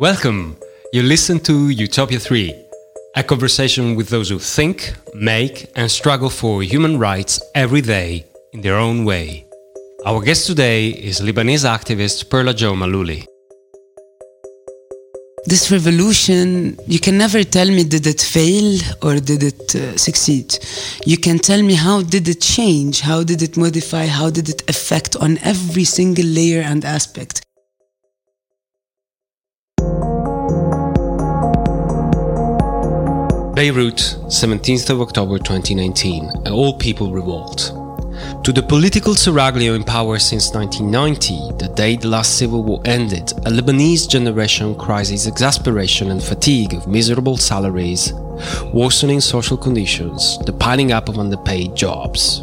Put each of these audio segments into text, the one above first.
Welcome! You listen to Utopia 3, a conversation with those who think, make, and struggle for human rights every day in their own way. Our guest today is Lebanese activist Perla Joe Maalouli. This revolution, you can never tell me did it fail or did it uh, succeed. You can tell me how did it change, how did it modify, how did it affect on every single layer and aspect. Beirut, 17th of October 2019, an all people revolt. To the political seraglio in power since 1990, the day the last civil war ended, a Lebanese generation cries its exasperation and fatigue of miserable salaries, worsening social conditions, the piling up of underpaid jobs.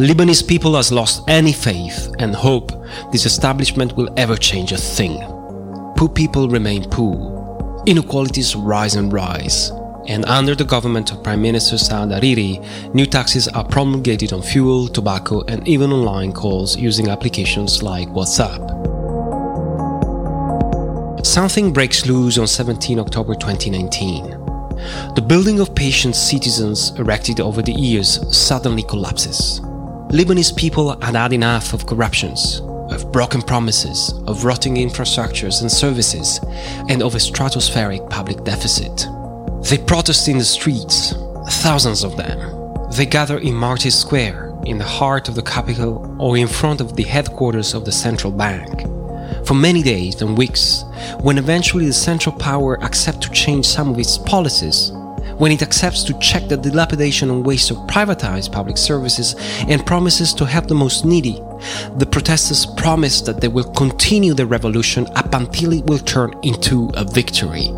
Lebanese people has lost any faith and hope this establishment will ever change a thing. Poor people remain poor. Inequalities rise and rise and under the government of Prime Minister Saad Hariri, new taxes are promulgated on fuel, tobacco, and even online calls using applications like WhatsApp. Something breaks loose on 17 October 2019. The building of patient citizens erected over the years suddenly collapses. Lebanese people had had enough of corruptions, of broken promises, of rotting infrastructures and services, and of a stratospheric public deficit. They protest in the streets, thousands of them. They gather in Martyrs Square, in the heart of the capital, or in front of the headquarters of the central bank. For many days and weeks, when eventually the central power accepts to change some of its policies, when it accepts to check the dilapidation and waste of privatized public services and promises to help the most needy, the protesters promise that they will continue the revolution up until it will turn into a victory.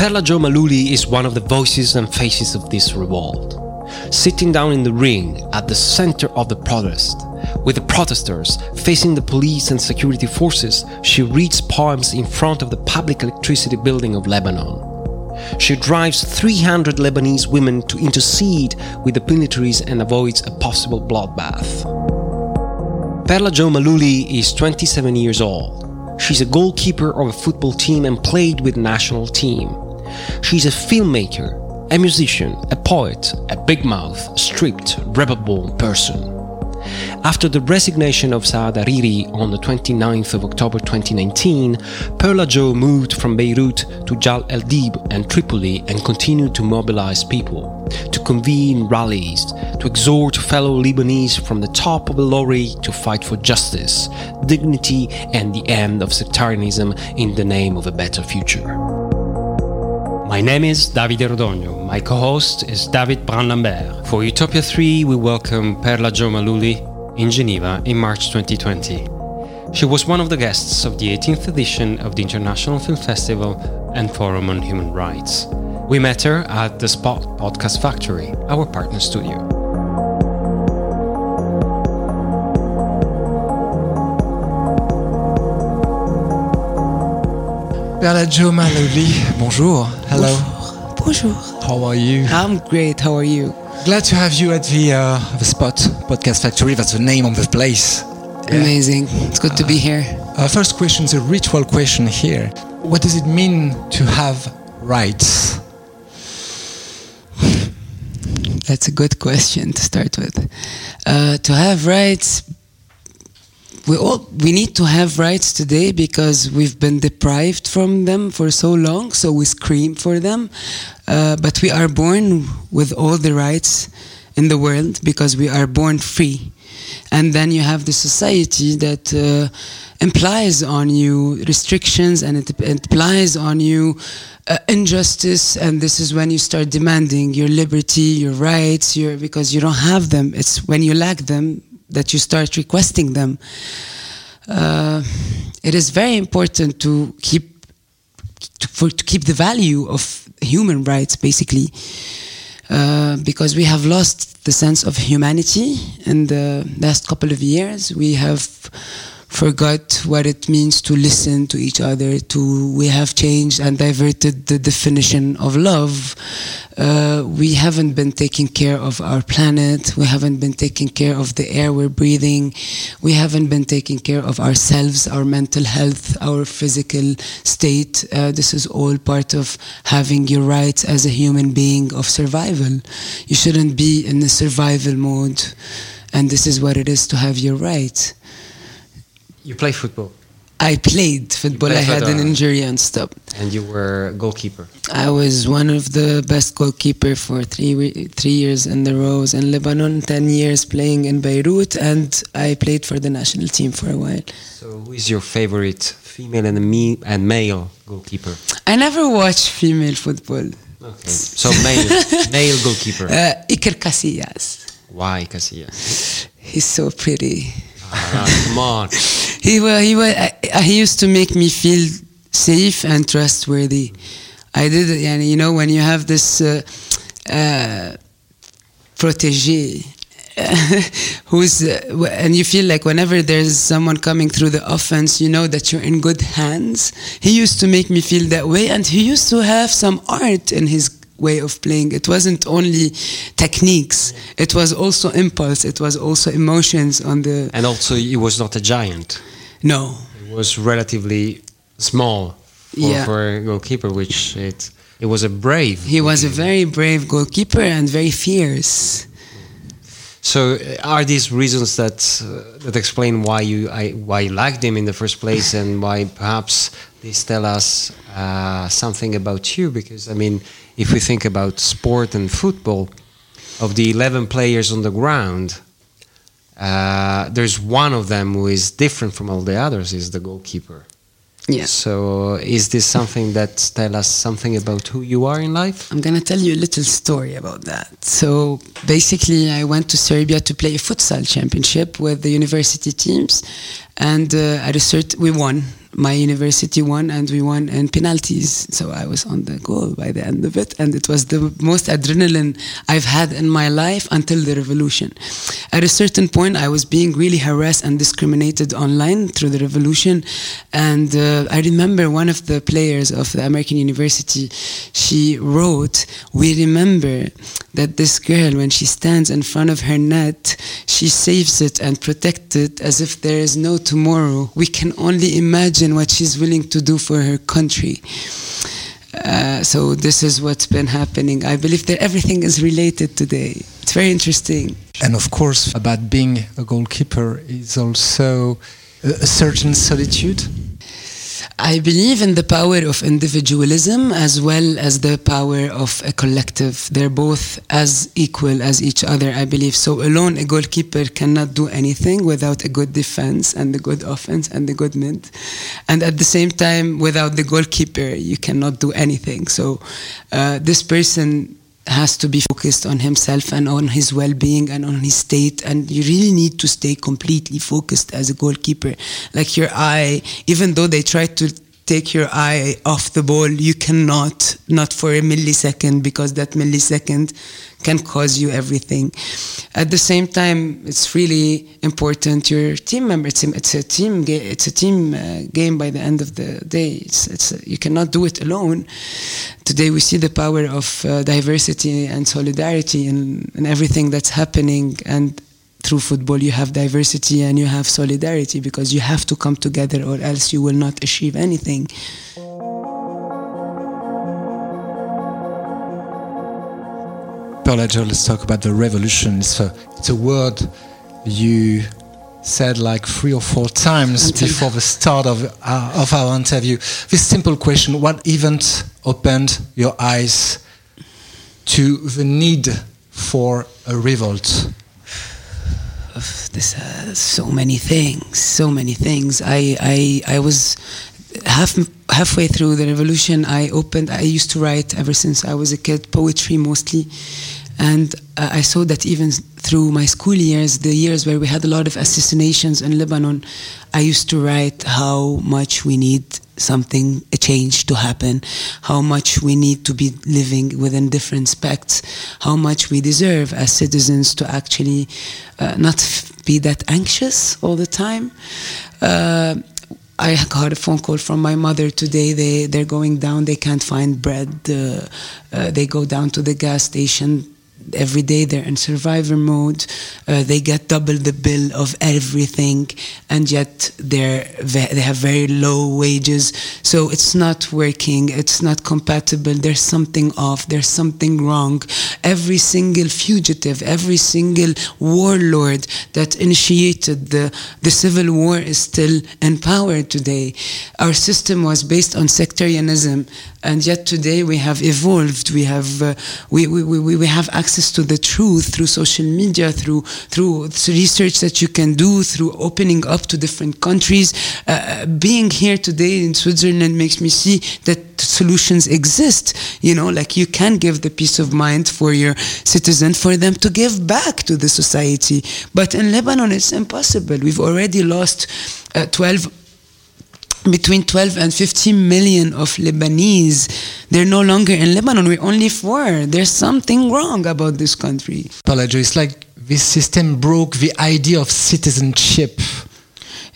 Perla Joe Maalouli is one of the voices and faces of this revolt. Sitting down in the ring at the center of the protest, with the protesters facing the police and security forces, she reads poems in front of the public electricity building of Lebanon. She drives 300 Lebanese women to intercede with the militaries and avoids a possible bloodbath. Perla Joe Maalouli is 27 years old. She's a goalkeeper of a football team and played with the national team. She's a filmmaker, a musician, a poet, a big mouth, stripped, rebel person. After the resignation of Saad Hariri on the 29th of October 2019, Perla Joe moved from Beirut to Jal El Dib and Tripoli and continued to mobilize people, to convene rallies, to exhort fellow Lebanese from the top of a lorry to fight for justice, dignity, and the end of sectarianism in the name of a better future. My name is Davide Rodogno. My co-host is David Brun-Lambert. For Utopia 3, we welcome Perla Joe Maalouli in Geneva in March 2020. She was one of the guests of the 18th edition of the International Film Festival and Forum on Human Rights. We met her at the Spot Podcast Factory, our partner studio. Perla Joe Maalouli, bonjour. Hello. Bonjour. How are you? I'm great. How are you? Glad to have you at the, uh, the Spot Podcast Factory. That's the name of the place. Yeah. Amazing. It's good to be here. Uh, first question is a ritual question here. What does it mean to have rights? That's a good question to start with. Uh, to have rights we all we need to have rights today because we've been deprived from them for so long so we scream for them. Uh, but we are born with all the rights in the world because we are born free. And then you have the society that uh, implies on you restrictions and it implies on you uh, injustice. And this is when you start demanding your liberty your rights your because you don't have them. It's when you lack them that you start requesting them. Uh, it is very important to keep to, for, to keep the value of human rights, basically, uh, because we have lost the sense of humanity in the last couple of years. We have forgot what it means to listen to each other. To we have changed and diverted the definition of love. Uh, we haven't been taking care of our planet. We haven't been taking care of the air we're breathing. We haven't been taking care of ourselves, our mental health, our physical state. Uh, this is all part of having your rights as a human being of survival. You shouldn't be in the survival mode, and this is what it is to have your rights. You play football. I played football. played I had an injury and stopped. And you were goalkeeper. I was one of the best goalkeeper for three three years in the rows in Lebanon. Ten years playing in Beirut, and I played for the national team for a while. So, who is your favorite female and, me- and male goalkeeper? I never watched female football. Okay. So, male, male goalkeeper. Uh, Iker Casillas. Why Casillas? He's so pretty. Come on. He wa he wa uh, he used to make me feel safe and trustworthy. I did, and you know, when you have this uh, uh, protege who's uh, and you feel like whenever there's someone coming through the offense, you know that you're in good hands. He used to make me feel that way, and he used to have some art in his way of playing. It wasn't only techniques; it was also impulse. It was also emotions on the. And also, he was not a giant. No, He was relatively small for, Yeah. for a goalkeeper, which it it was a brave. He was a very brave goalkeeper and very fierce. So, uh, are these reasons that uh, that explain why you I, why you liked him in the first place, and why perhaps these tell us uh, something about you? Because I mean, if we think about sport and football, of the eleven players on the ground, uh, there's one of them who is different from all the others. Is the goalkeeper. Yes. So, is this something that tell us something about who you are in life? I'm gonna tell you a little story about that. So basically, I went to Serbia to play a futsal championship with the university teams, and uh, at a certain we won. My university won, and we won in penalties. So I was on the goal by the end of it, and it was the most adrenaline I've had in my life until the revolution. At a certain point, I was being really harassed and discriminated online through the revolution, and uh, I remember one of the players of the American University, she wrote, "We remember that this girl, when she stands in front of her net, she saves it and protects it as if there is no tomorrow. We can only imagine what she's willing to do for her country." Uh, so this is what's been happening. I believe that everything is related today. It's very interesting. And of course, about being a goalkeeper is also a certain solitude. I believe in the power of individualism as well as the power of a collective. They're both as equal as each other, I believe. So alone, a goalkeeper cannot do anything without a good defense and a good offense and a good mid. And at the same time, without the goalkeeper, you cannot do anything. So uh, this person has to be focused on himself and on his well-being and on his state. And you really need to stay completely focused as a goalkeeper. Like your eye even though they try to take your eye off the ball you cannot not for a millisecond because that millisecond can cause you everything at the same time it's really important your team member it's a, a team it's a team uh, game by the end of the day. It's, it's you cannot do it alone. Today we see the power of uh, diversity and solidarity in, in everything that's happening. And through football you have diversity and you have solidarity because you have to come together or else you will not achieve anything Perla Joe, let's talk about the revolution. It's a, it's a word you said like three or four times before the start of, uh, of our interview. This simple question What event opened your eyes to the need for a revolt? this uh, so many things so many things i i i was half halfway through the revolution i opened i used to write ever since i was a kid poetry mostly and uh, i saw that even through my school years the years where we had a lot of assassinations in lebanon i used to write how much we need something a change to happen how much we need to be living within different spects how much we deserve as citizens to actually uh, not be that anxious all the time Uh, I got a phone call from my mother today. They they're going down. They can't find bread. Uh, uh, they go down to the gas station every day they're in survivor mode. Uh, they get double the bill of everything, and yet they're they have very low wages. So it's not working. It's not compatible. There's something off. There's something wrong. Every single fugitive, every single warlord that initiated the the civil war is still in power today. Our system was based on sectarianism, and yet today we have evolved. We have uh, we, we, we, we have access to the truth through social media, through through research that you can do, through opening up to different countries. Uh, being here today in Switzerland makes me see that solutions exist. You know, like you can give the peace of mind for your citizen, for them to give back to the society. But in Lebanon, it's impossible. We've already lost uh, 12 between 12 and 15 million of Lebanese. They're no longer in Lebanon. We're only four. There's something wrong about this country. It's like this system broke the idea of citizenship.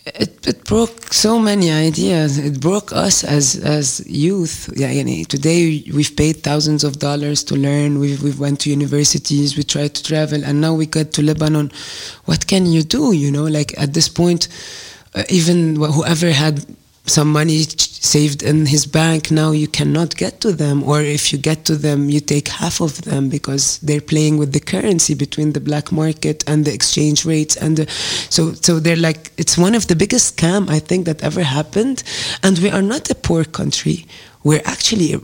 It, it broke so many ideas. It broke us as as youth. Yeah, today we've paid thousands of dollars to learn. We've we went to universities. We tried to travel, and now we get to Lebanon. What can you do? You know, like at this point, uh, even whoever had some money saved in his bank now you cannot get to them. Or if you get to them you take half of them because they're playing with the currency between the black market and the exchange rates and the, so so they're like it's one of the biggest scam i think that ever happened. And we are not a poor country. We're actually a,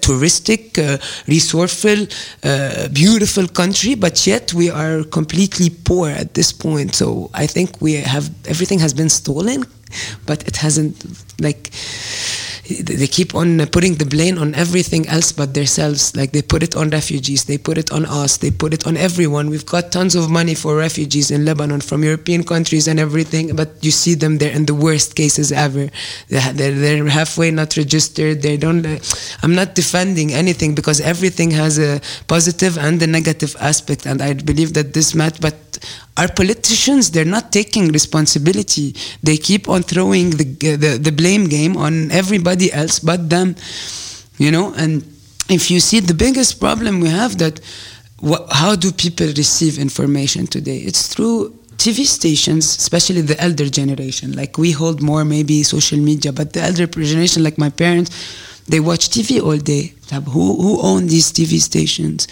touristic, uh, resourceful, uh, beautiful country, but yet we are completely poor at this point. So I think we have everything has been stolen but it hasn't like they keep on putting the blame on everything else but themselves. Like they put it on refugees, they put it on us, they put it on everyone. We've got tons of money for refugees in Lebanon from European countries and everything, but you see them there in the worst cases ever. They're, they're halfway not registered. They don't. Uh, I'm not defending anything because everything has a positive and a negative aspect, and I believe that this match. But our politicians, they're not taking responsibility. They keep on throwing the the, the blame game on everybody else but them you know and if you see the biggest problem we have that wh- how do people receive information today it's through TV stations, especially the elder generation, like we hold more maybe social media, but the elder generation, like my parents, they watch TV all day. Who who own these TV stations?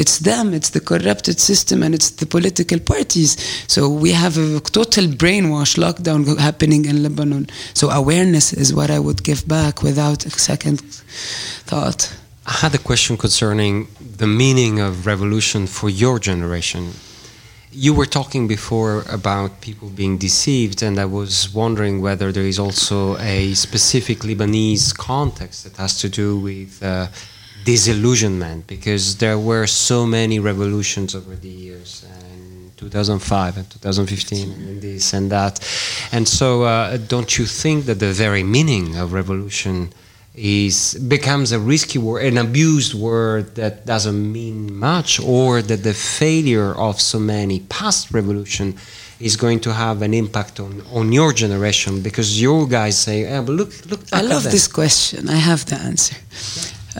It's them, it's the corrupted system, and it's the political parties. So we have a total brainwash lockdown happening in Lebanon. So awareness is what I would give back without a second thought. I had a question concerning the meaning of revolution for your generation. You were talking before about people being deceived, and I was wondering whether there is also a specific Lebanese context that has to do with uh, disillusionment because there were so many revolutions over the years and 2005 and 2015 and this and that. And so uh, don't you think that the very meaning of revolution is becomes a risky word an abused word that doesn't mean much or that the failure of so many past revolution is going to have an impact on, on your generation? Because you guys say yeah, but look look I love this question. I have the answer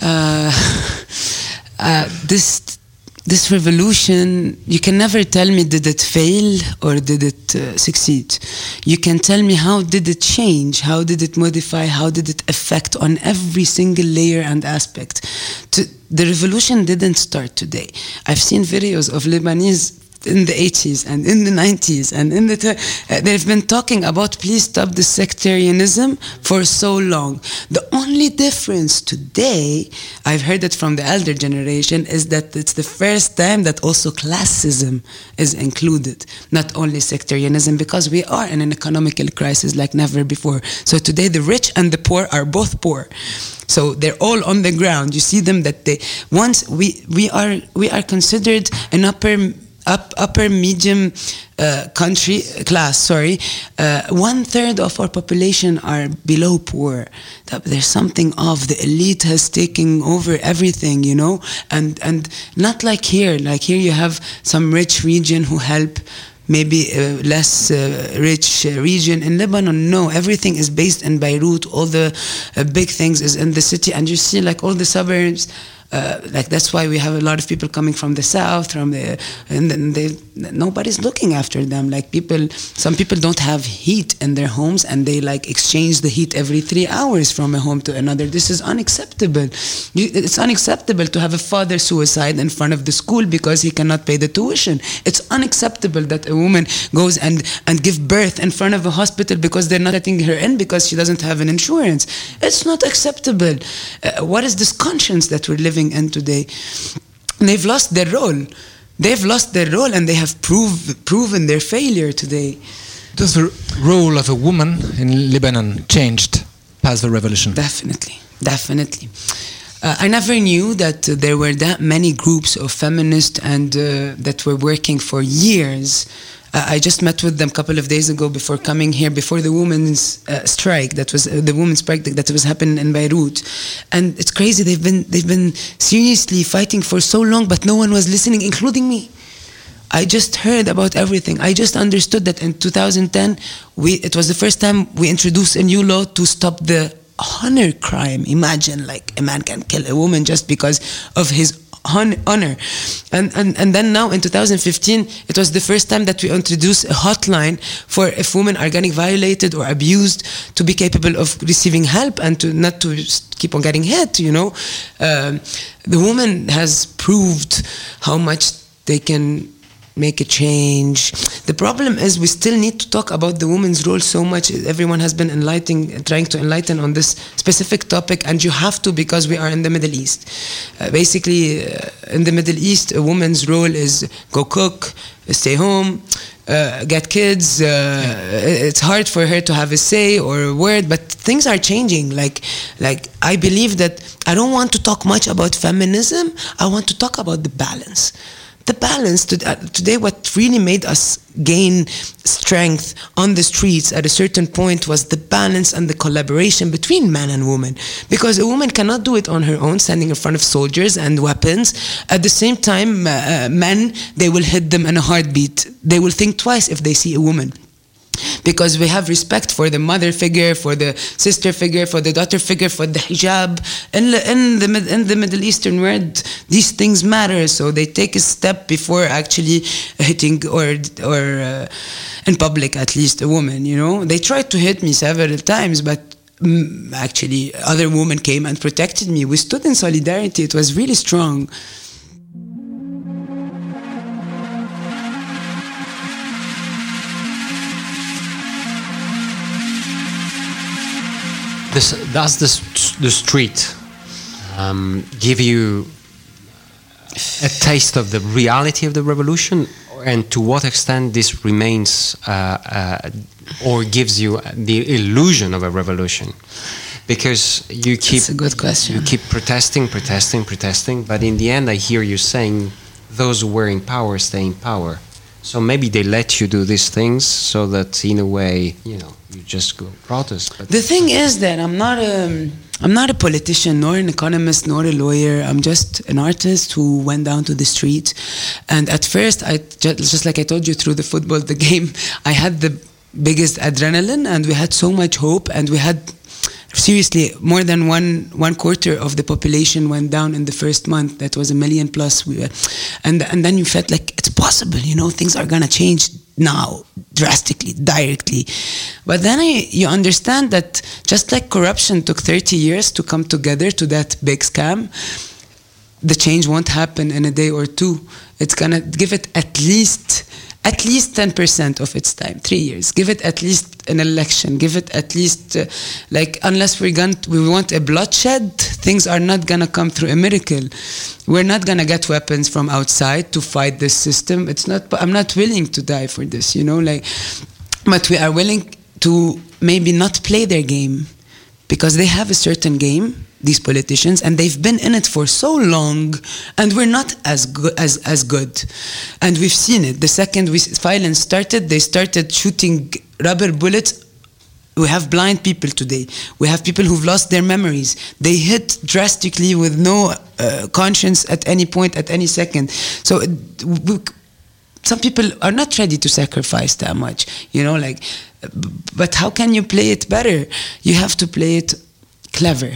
this this revolution you can never tell me did it fail or did it uh, succeed. You can tell me how did it change how did it modify how did it affect on every single layer and aspect. To, the revolution didn't start today. I've seen videos of lebanese in the 80s and in the 90s and in the uh, they've been talking about please stop the sectarianism for so long. The only difference today i've heard it from the elder generation is that it's the first time that also classism is included not only sectarianism because we are in an economical crisis like never before. So today the rich and the poor are both poor. So they're all on the ground. You see them that they once we we are we are considered an upper up, upper medium uh, country class sorry uh, one third of our population are below poor there's something of the elite has taken over everything you know and and not like here like here you have some rich region who help maybe a less uh, rich uh, region. In Lebanon, no, everything is based in Beirut. All the uh, big things is in the city, and you see like all the suburbs uh, like that's why we have a lot of people coming from the south from the and then they nobody's looking after them. Like people some people don't have heat in their homes and they like exchange the heat every three hours from a home to another. This is unacceptable. It's unacceptable to have a father suicide in front of the school because he cannot pay the tuition. It's unacceptable that a woman goes and and give birth in front of a hospital because they're not letting her in because she doesn't have an insurance. It's not acceptable. Uh, what is this conscience that we're living living in today. They've lost their role. They've lost their role and they have prove, proven their failure today. Does the role of a woman in Lebanon changed past the revolution? Definitely, definitely. Uh, I never knew that uh, there were that many groups of feminists and uh, that were working for years I just met with them a couple of days ago before coming here, before the women's uh, strike that was uh, the women's strike that, that was happening in Beirut, and it's crazy. They've been they've been seriously fighting for so long, but no one was listening, including me. I just heard about everything. I just understood that in 2010, we it was the first time we introduced a new law to stop the honor crime. Imagine like a man can kill a woman just because of his honor. And, and, and then now in 2015, it was the first time that we introduced a hotline for if women are getting violated or abused to be capable of receiving help and to not to keep on getting hit, you know. Um, the woman has proved how much they can make a change. The problem is we still need to talk about the woman's role so much. Everyone has been enlightening, trying to enlighten on this specific topic, and you have to because we are in the Middle East. Uh, basically, uh, in the Middle East, a woman's role is go cook, stay home. Uh, get kids. Uh. It's hard for her to have a say or a word, but things are changing. Like, like I believe that I don't want to talk much about feminism. I want to talk about the balance the balance uh, today what really made us gain strength on the streets at a certain point was the balance and the collaboration between man and woman. Because a woman cannot do it on her own standing in front of soldiers and weapons. At the same time uh, uh men they will hit them in a heartbeat. They will think twice if they see a woman because we have respect for the mother figure, for the sister figure, for the daughter figure, for the hijab. In the, in the, in the Middle Eastern world, these things matter. So they take a step before actually hitting or or uh, in public at least a woman. You know, they tried to hit me several times, but mm, actually other women came and protected me. We stood in solidarity. It was really strong. This, does this, the street um, give you a taste of the reality of the revolution, and to what extent this remains uh, uh, or gives you the illusion of a revolution? Because you keep That's a good question. You keep protesting, protesting, protesting, but in the end, I hear you saying those who were in power stay in power. So maybe they let you do these things so that in a way, you know, you just go protest. But the thing is that I'm not a, I'm not a politician nor an economist nor a lawyer. I'm just an artist who went down to the street. And at first, I just, just like I told you through the football, the game, I had the biggest adrenaline and we had so much hope and we had seriously more than one one quarter of the population went down in the first month that was a million plus we were, and and then you felt like it's possible you know things are gonna change now drastically directly. But then I, you understand that just like corruption took 30 years to come together to that big scam the change won't happen in a day or two. It's gonna give it at least at least 10% of its time, three years. Give it at least an election. Give it at least, uh, like, unless we're going to, we want a bloodshed, things are not going to come through a miracle. We're not going to get weapons from outside to fight this system. It's not, I'm not willing to die for this, you know, like, but we are willing to maybe not play their game because they have a certain game these politicians and they've been in it for so long and we're not as good as, as good. And we've seen it. The second we, violence started they started shooting rubber bullets. We have blind people today. We have people who've lost their memories. They hit drastically with no uh, conscience at any point at any second. So we, some people are not ready to sacrifice that much, you know, like, but how can you play it better? You have to play it clever.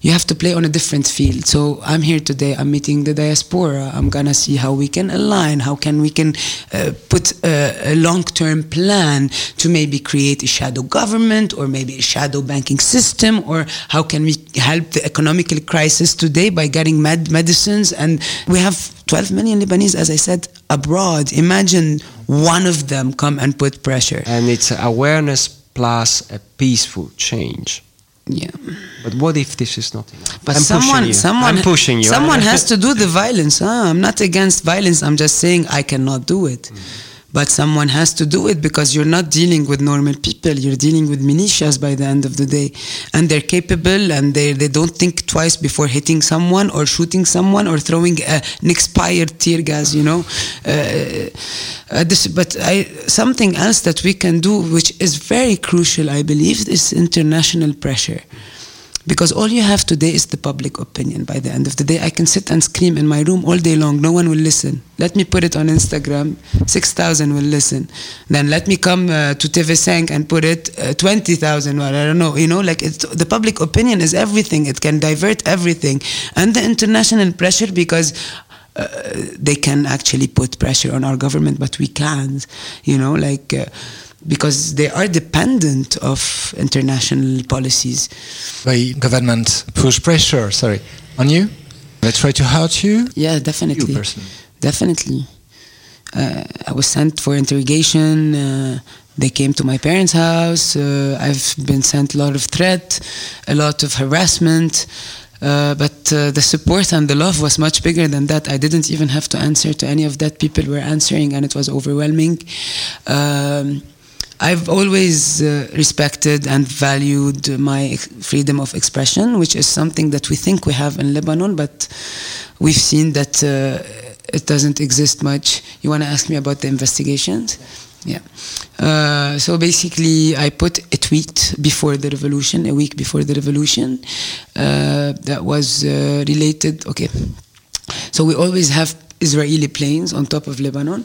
You have to play on a different field. So I'm here today. I'm meeting the diaspora. I'm gonna see how we can align. How can we can uh, put a, a long-term plan to maybe create a shadow government or maybe a shadow banking system, or how can we help the economical crisis today by getting med- medicines? And we have 12 million Lebanese, as I said, abroad. Imagine one of them come and put pressure. And it's awareness plus a peaceful change. Yeah. But what if this is not enough? But I'm someone, someone, I'm pushing you. Someone has to do the violence. Huh? I'm not against violence. I'm just saying I cannot do it. Mm. But someone has to do it because you're not dealing with normal people. You're dealing with militias by the end of the day, and they're capable and they they don't think twice before hitting someone or shooting someone or throwing an expired tear gas. You know. Uh, uh, this, but I, something else that we can do, which is very crucial, I believe, is international pressure because all you have today is the public opinion by the end of the day. I can sit and scream in my room all day long. No one will listen. Let me put it on instagram. 6000 will listen. Then let me come uh, to tv5 and put it uh, 20000 well, i don't know. You know like the public opinion is everything. It can divert everything. And the international pressure because uh, they can actually put pressure on our government but we can't. You know like uh, because they are dependent of international policies. By government push pressure, sorry, on you? They try to hurt you? Yeah, definitely. You personally? Definitely. Uh, I was sent for interrogation. Uh, they came to my parents' house. Uh, I've been sent a lot of threat, a lot of harassment. Uh, but uh, the support and the love was much bigger than that. I didn't even have to answer to any of that. People were answering, and it was overwhelming. Um, I've always uh, respected and valued my freedom of expression, which is something that we think we have in Lebanon, but we've seen that uh, it doesn't exist much. You want to ask me about the investigations? Yeah. Uh, so basically, I put a tweet before the revolution, a week before the revolution, uh, that was uh, related. Okay. So we always have Israeli planes on top of Lebanon.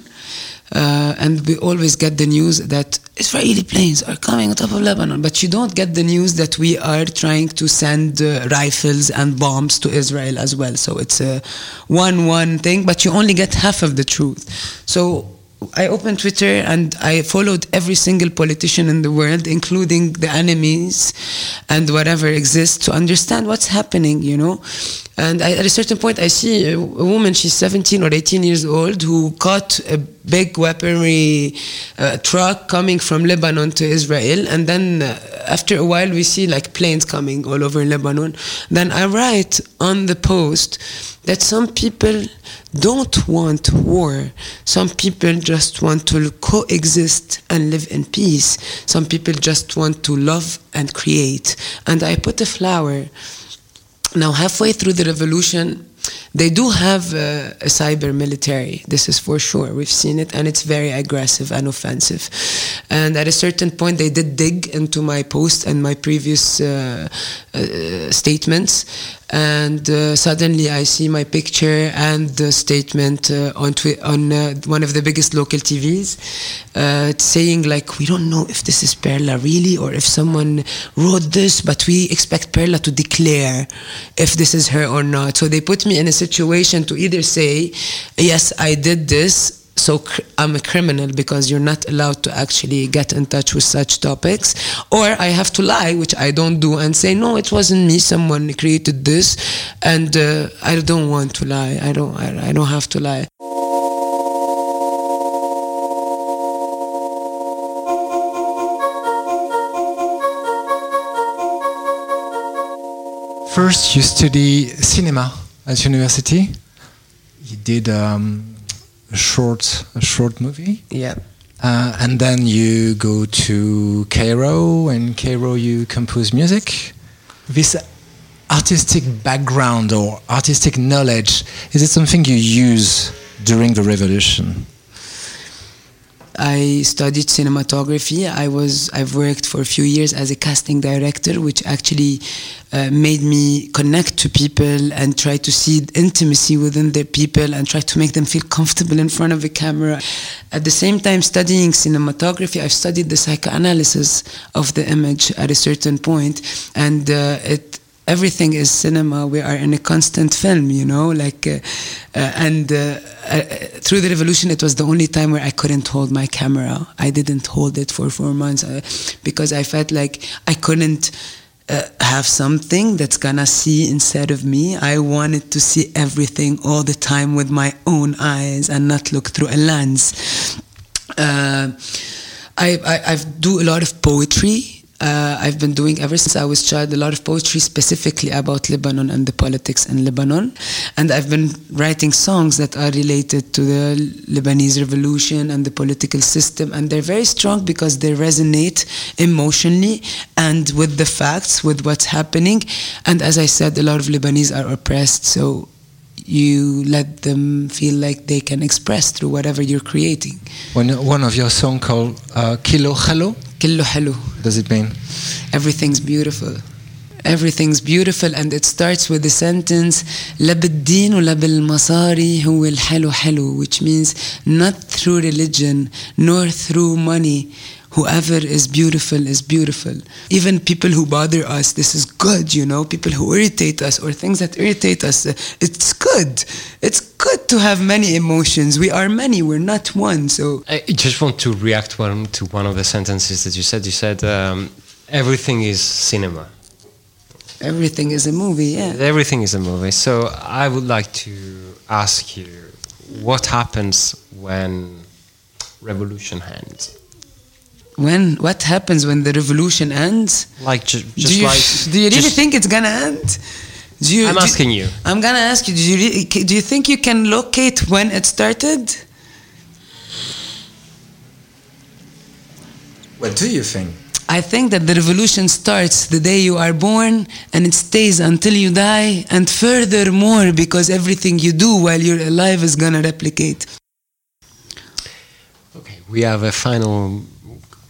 Uh, and we always get the news that Israeli planes are coming on top of Lebanon, but you don't get the news that we are trying to send uh, rifles and bombs to Israel as well. So it's a one-one thing, but you only get half of the truth. So I opened Twitter and I followed every single politician in the world, including the enemies and whatever exists, to understand what's happening, you know. And I, at a certain point, I see a, woman, she's 17 or 18 years old, who caught a big weaponry uh, truck coming from Lebanon to Israel. And then uh, after a while, we see like planes coming all over Lebanon. Then I write on the post that some people don't want war. Some people just want to coexist and live in peace. Some people just want to love and create. And I put a flower. Now, halfway through the revolution, they do have uh, a cyber military. This is for sure. We've seen it, and it's very aggressive and offensive. And at a certain point, they did dig into my post and my previous uh, uh, statements. And uh, suddenly, I see my picture and the statement uh, on twi- on uh, one of the biggest local TVs, saying like, "We don't know if this is Perla really, or if someone wrote this, but we expect Perla to declare if this is her or not." So they put me in a situation to either say, yes, I did this, so I'm a criminal because you're not allowed to actually get in touch with such topics, or I have to lie, which I don't do, and say, no, it wasn't me, someone created this, and uh, I don't want to lie. I don't, I, I don't have to lie. First, you study cinema at university. You did um, a short, a short movie. Yeah. Uh, and then you go to Cairo, and Cairo you compose music. This artistic background or artistic knowledge is it something you use during the revolution? I studied cinematography. I was I've worked for a few years as a casting director, which actually uh, made me connect to people and try to see intimacy within their people and try to make them feel comfortable in front of a camera. At the same time, studying cinematography, I've studied the psychoanalysis of the image at a certain point, and uh, it everything is cinema. We are in a constant film, you know, like, uh, uh, and uh, uh, through the revolution, it was the only time where I couldn't hold my camera. I didn't hold it for four months uh, because I felt like I couldn't. Uh, have something that's gonna see inside of me. I wanted to see everything all the time with my own eyes and not look through a lens. I, I I do a lot of poetry uh, I've been doing ever since I was child a lot of poetry specifically about Lebanon and the politics in Lebanon, and I've been writing songs that are related to the Lebanese revolution and the political system, and they're very strong because they resonate emotionally and with the facts, with what's happening, and as I said, a lot of Lebanese are oppressed, so you let them feel like they can express through whatever you're creating. One, one of your songs called uh, Kilo Hello كله حلو does it mean everything's beautiful everything's beautiful and it starts with the sentence لا بالدين ولا بالمصاري هو الحلو حلو which means not through religion nor through money whoever is beautiful is beautiful. Even people who bother us, this is good, you know. People who irritate us or things that irritate us, it's good. It's good to have many emotions. We are many, we're not one. So I just want to react one, to one of the sentences that you said. You said um, everything is cinema. Everything is a movie, yeah. Everything is a movie. So I would like to ask you what happens when revolution ends? When what happens when the revolution ends? Like ju- just do you, like do you really think it's gonna end? Do you, I'm do- asking you. I'm gonna ask you. Do you really, do you think you can locate when it started? what do you think I think that the revolution starts the day you are born and it stays until you die, and furthermore, because everything you do while you're alive is gonna replicate. Okay, we have a final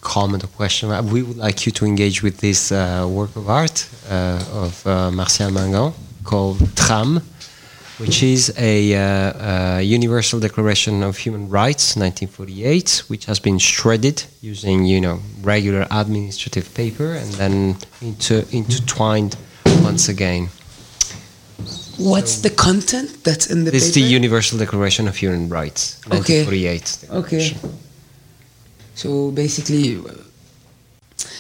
comment or question. Uh, We would like you to engage with this uh, work of art uh, of uh, Martial Mingam called Trame, which is a, Universal Declaration of Human Rights, 1948, which has been shredded using, you know, regular administrative paper and then into, intertwined once again. What's the content that's in the This is the? Universal Declaration of Human Rights, Okay. 1948. Okay. So basically,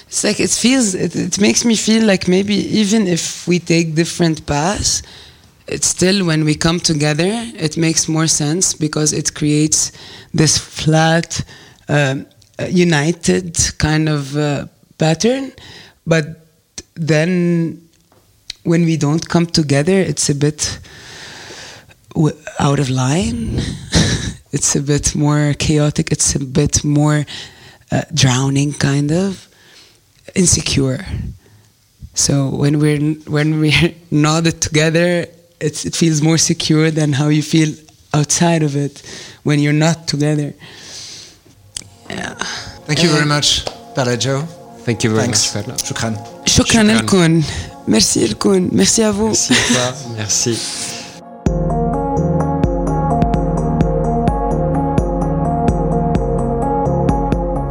it's like it feels. It, it makes me feel like maybe even if we take different paths, it's still when we come together, it makes more sense because it creates this flat, um, united kind of uh, pattern. But then, when we don't come together, it's a bit out of line it's a bit more chaotic it's a bit more uh, drowning kind of insecure so when we're when we're knotted together it's, it feels more secure than how you feel outside of it when you're not together yeah. thank you very uh, much Perla Joe. thank you very Thanks. much Bella. Shukran. Shukran لكم ميرسي لكم Merci à vous merci, merci.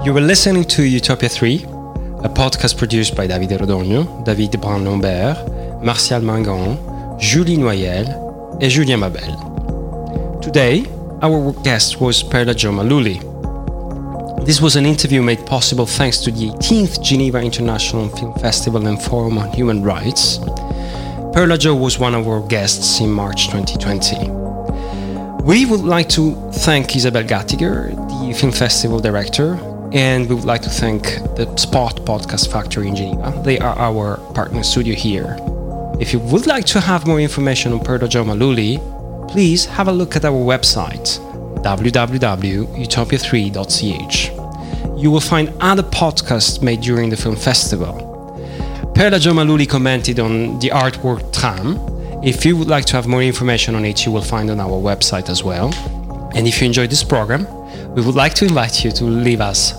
You were listening to Utopia 3, a podcast produced by David Rodogno, David Brun-Lambert, Martial Mingam, Julie Noyel, and Julien Mabel. Today, our guest was Perla Joe Maalouli. This was an interview made possible thanks to the 18th Geneva International Film Festival and Forum on Human Rights. Perla Joe was one of our guests in March 2020. We would like to thank Isabelle Gattiker, the Film Festival director, and we would like to thank the Spot Podcast Factory in Geneva. They are our partner studio here. If you would like to have more information on Perla Joe Maalouli, please have a look at our website www.utopia3.ch. You will find other podcasts made during the film festival. Perla Joe Maalouli commented on the artwork Trame. If you would like to have more information on it, you will find on our website as well. And if you enjoyed this program, we would like to invite you to leave us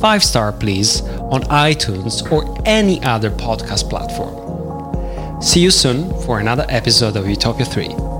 5 star please on iTunes or any other podcast platform. See you soon for another episode of Utopia 3.